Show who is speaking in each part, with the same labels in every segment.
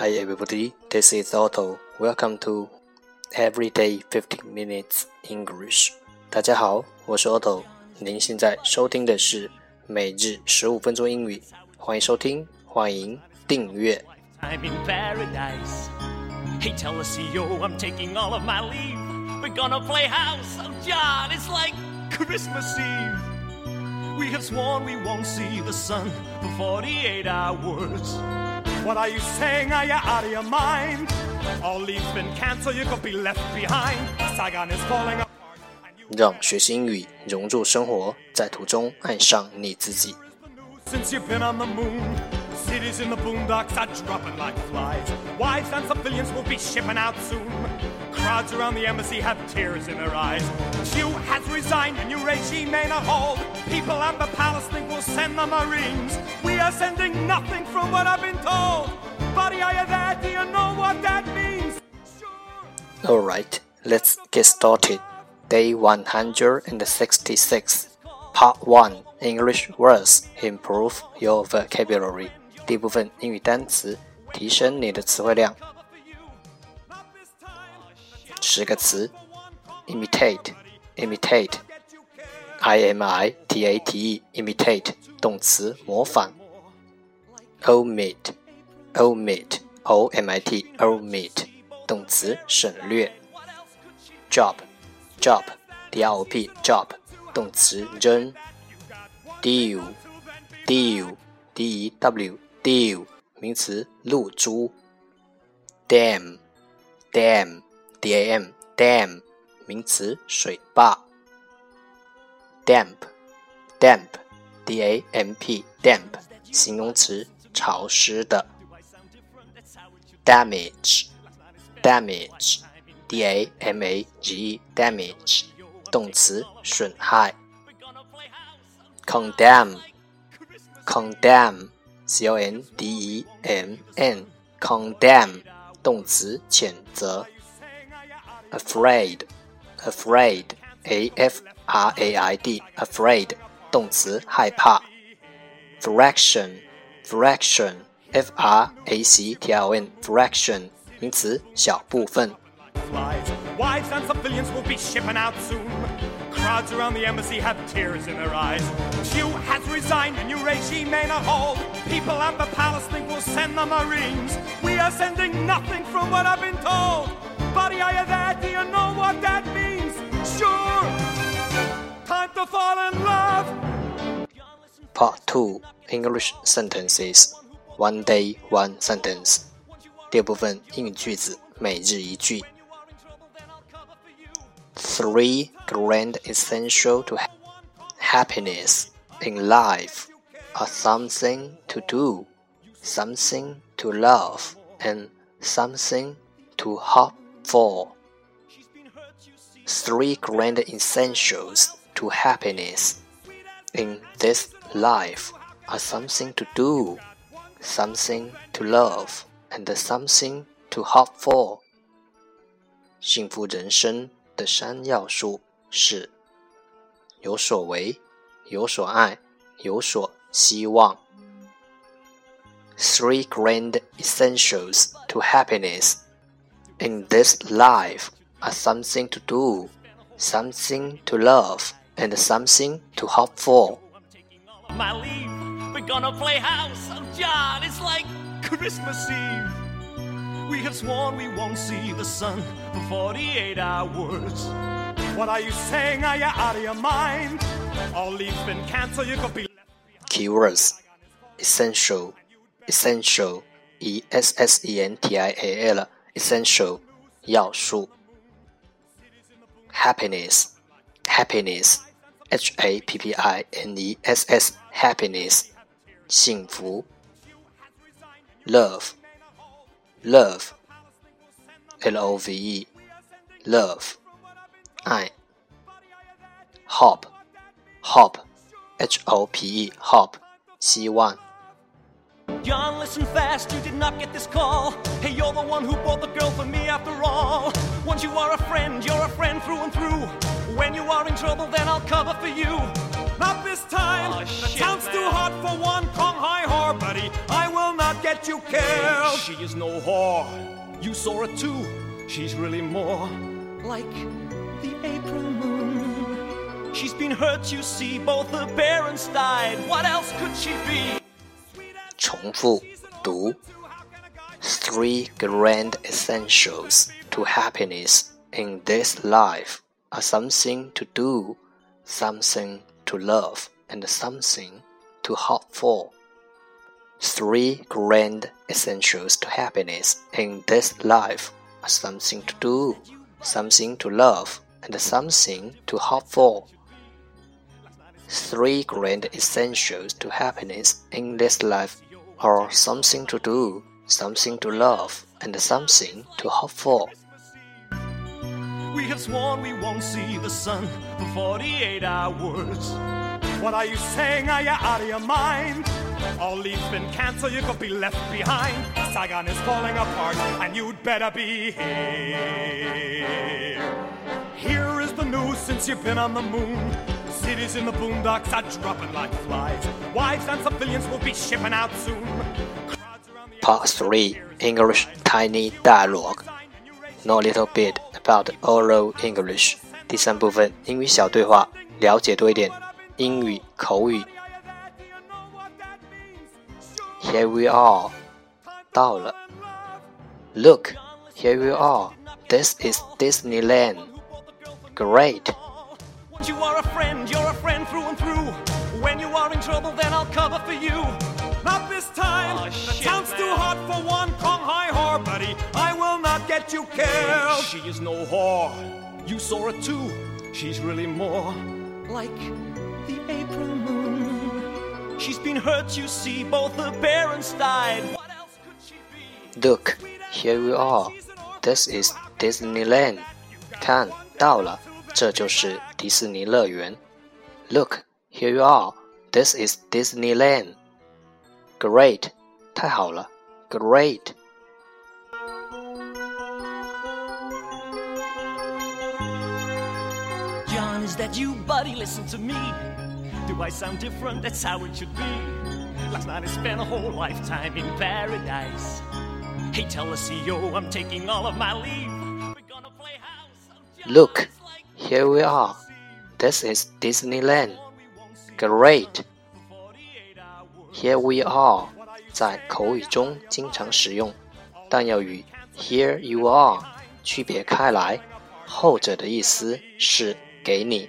Speaker 1: Hi everybody, this is Otto. Welcome to Everyday 15 Minutes English. 大家好，我是 Otto。您现在收听的是每日十五分钟英语，欢迎收听，欢迎订阅。I'm in paradise. Hey, tell the CEO I'm taking all of my leave. We're gonna play house. Oh, John, it's like Christmas Eve. We have sworn we won't see the sun for 48 hours. What are you saying? Are you out of your mind? All leave's been cancelled, you could be left behind. Saigon is falling apart. 让学习英语融入生活，在途中爱上你自己。Since you've been on the moon, cities in the boondocks are dropping like flies. Wives and civilians will be shipping out soon. Crowds around the embassy have tears in their eyes. Thieu has resigned, a new regime may not hold. People at the palace think we'll send the Marines. We are sending nothing from what I've been told. Buddy, are you there? Do you know what that means? Sure. Alright, let's get started. Day 166, Part 1 English words Improve your vocabulary. 第一部分英语单词，提升你的词汇量。十个词，imitate，imitate，i m i t a t e，imitate，动词，模仿。omit，omit，o m i t，omit，动词，省略。drop，drop，d r o p，drop，动词，扔。dew，dew，d e dew 名词，露珠。dam dam d a m dam 名词，水坝。damp damp d a m p damp 形容词，潮湿的。damage damage d a m a g e damage 动词，损害。condemn condemn c o n d e m n condemn 动词谴责。afraid, afraid, a f r a i d, afraid，动词，害怕。fraction, fraction, f r a c t i o n, fraction，名词，小部分。crowds around the embassy have tears in their eyes. Thieu has resigned, a new regime may not hold. People at the palace think we'll send the Marines. We are sending nothing from what I've been told. Buddy, are you there? Do you know what that means? Sure! Time to fall in love! Part 2 English Sentences One Day, One Sentence 第部分英语句子每日一句。Three grand essential to happiness in life are something to do, something to love, and something to hope 4. Three grand essentials to happiness in this life are something to do, something to love, and something to hope for. 幸福人生 的三要素是有所为、有所爱、有所希望。Three grand essentials to happiness in this life are something to do, something to love, and something to hope for. My leave, we're gonna play house. Oh, John, it's like Christmas Eve. We have sworn we won't see the sun for 48 hours. What are you saying? Are you out of your mind? All leave's been cancelled. You could be. Keywords: essential, essential, e s s e n t i a l essential 要素，happiness happiness h a p p i n e s s happiness 幸福，love love l o v e love 爱，hope hope h o p e hope 希望。John, listen fast, you did not get this call. Hey, you're the one who bought the girl for me after all. Once you are a friend, you're a friend through and through. When you are in trouble, then I'll cover for you. Not this time. Oh, the shit, town's man. too hot for one Kong High Har, buddy. I will not get
Speaker 2: get you killed. She is no whore. You saw her too. She's really more like the April moon. She's been hurt, you see. Both her parents died. What else could she be?
Speaker 1: 重复读 Three grand essentials to happiness in this life are something to do, something to love, and something to hope for. Three grand essentials to happiness in this life are something to do, something to love, and something to hope for. Three grand essentials to happiness in this life are something to do, something to love, and something to hope for.
Speaker 2: We have sworn we won't see the sun for 48 hours. What are you saying? Are you out of your mind? All leaves been cancelled, you could be left behind. Saigon is falling apart, and you'd better be here. Here is the news since you've been on the moon. Cities in the boondocks are dropping like flies. Wives and civilians will be shipping out soon.
Speaker 1: Part 3 English Tiny Dialogue Know a little bit about oral English 第三部分英语小对话，了解多一点 英语口语。Here we are，到了。Look, here we are. This is Disneyland. Great.
Speaker 2: You are a friend, you're a friend through and through. When you are in trouble, then I'll cover for you. Not this time.
Speaker 3: Aw,
Speaker 2: the
Speaker 3: shit,
Speaker 2: town's too
Speaker 3: man.
Speaker 2: hot for one Kong Hai whore, buddy. I will not get you killed. She is no whore. You saw her too. She's really more like the April moon. She's been hurt, you see. Both her parents died. What else could she be?
Speaker 1: Look, here we are. This is Disneyland. 看到了，这就是迪士尼乐园。Look, here you are. This is Disneyland. Great，太好了。Great。
Speaker 2: John, is that you, buddy? Listen to me. Do I sound different? That's how it should be. Last night I spent a whole lifetime in paradise. Hey, tell the CEO I'm taking all of my leave. We're gonna play house. on John
Speaker 1: Look,
Speaker 2: Lewis like
Speaker 1: here we are. This is Disneyland. Great. Here we are 在口语中经常使用，但要与 Here you are 区别开来。后者的意思是给你。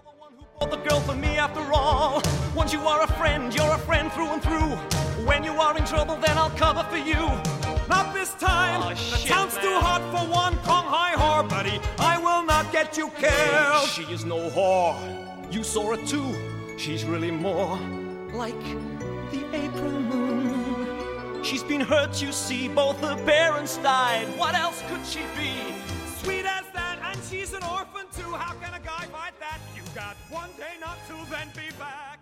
Speaker 2: Oh, the girl for me after all. Once you are a friend, you're a friend through and through. When you are in trouble, then I'll cover for you. Not this time.
Speaker 3: Aw,
Speaker 2: the town's too
Speaker 3: man.
Speaker 2: hot for one Kong Hai whore, buddy. I will not get you killed. She is no whore. You saw her too. She's really more like the April moon. She's been hurt, you see. Both her parents died. What else could she be? Got one day not to, then be back.